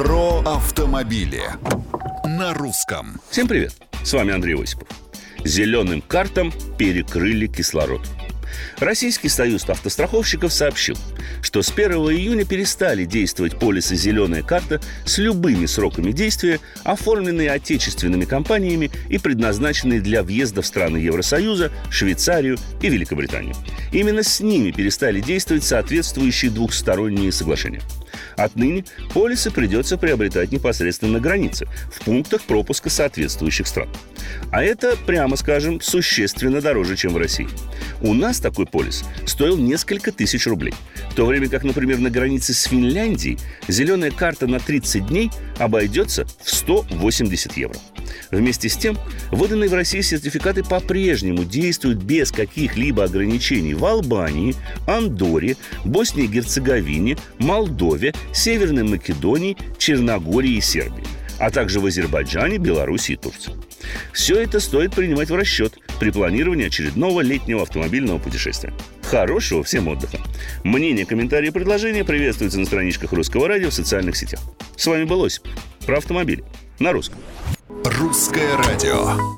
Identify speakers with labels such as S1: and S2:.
S1: Про автомобили на русском.
S2: Всем привет! С вами Андрей Осипов. Зеленым картам перекрыли кислород. Российский союз автостраховщиков сообщил, что с 1 июня перестали действовать полисы «Зеленая карта» с любыми сроками действия, оформленные отечественными компаниями и предназначенные для въезда в страны Евросоюза, Швейцарию и Великобританию. Именно с ними перестали действовать соответствующие двухсторонние соглашения. Отныне полисы придется приобретать непосредственно на границе, в пунктах пропуска соответствующих стран. А это, прямо скажем, существенно дороже, чем в России. У нас такой полис стоил несколько тысяч рублей, в то время как, например, на границе с Финляндией зеленая карта на 30 дней обойдется в 180 евро. Вместе с тем, выданные в России сертификаты по-прежнему действуют без каких-либо ограничений в Албании, Андоре, Боснии и Герцеговине, Молдове, Северной Македонии, Черногории и Сербии, а также в Азербайджане, Беларуси и Турции. Все это стоит принимать в расчет при планировании очередного летнего автомобильного путешествия. Хорошего всем отдыха. Мнения, комментарии и предложения приветствуются на страничках Русского радио в социальных сетях. С вами был Осип. Про автомобили. На русском.
S1: Русское радио.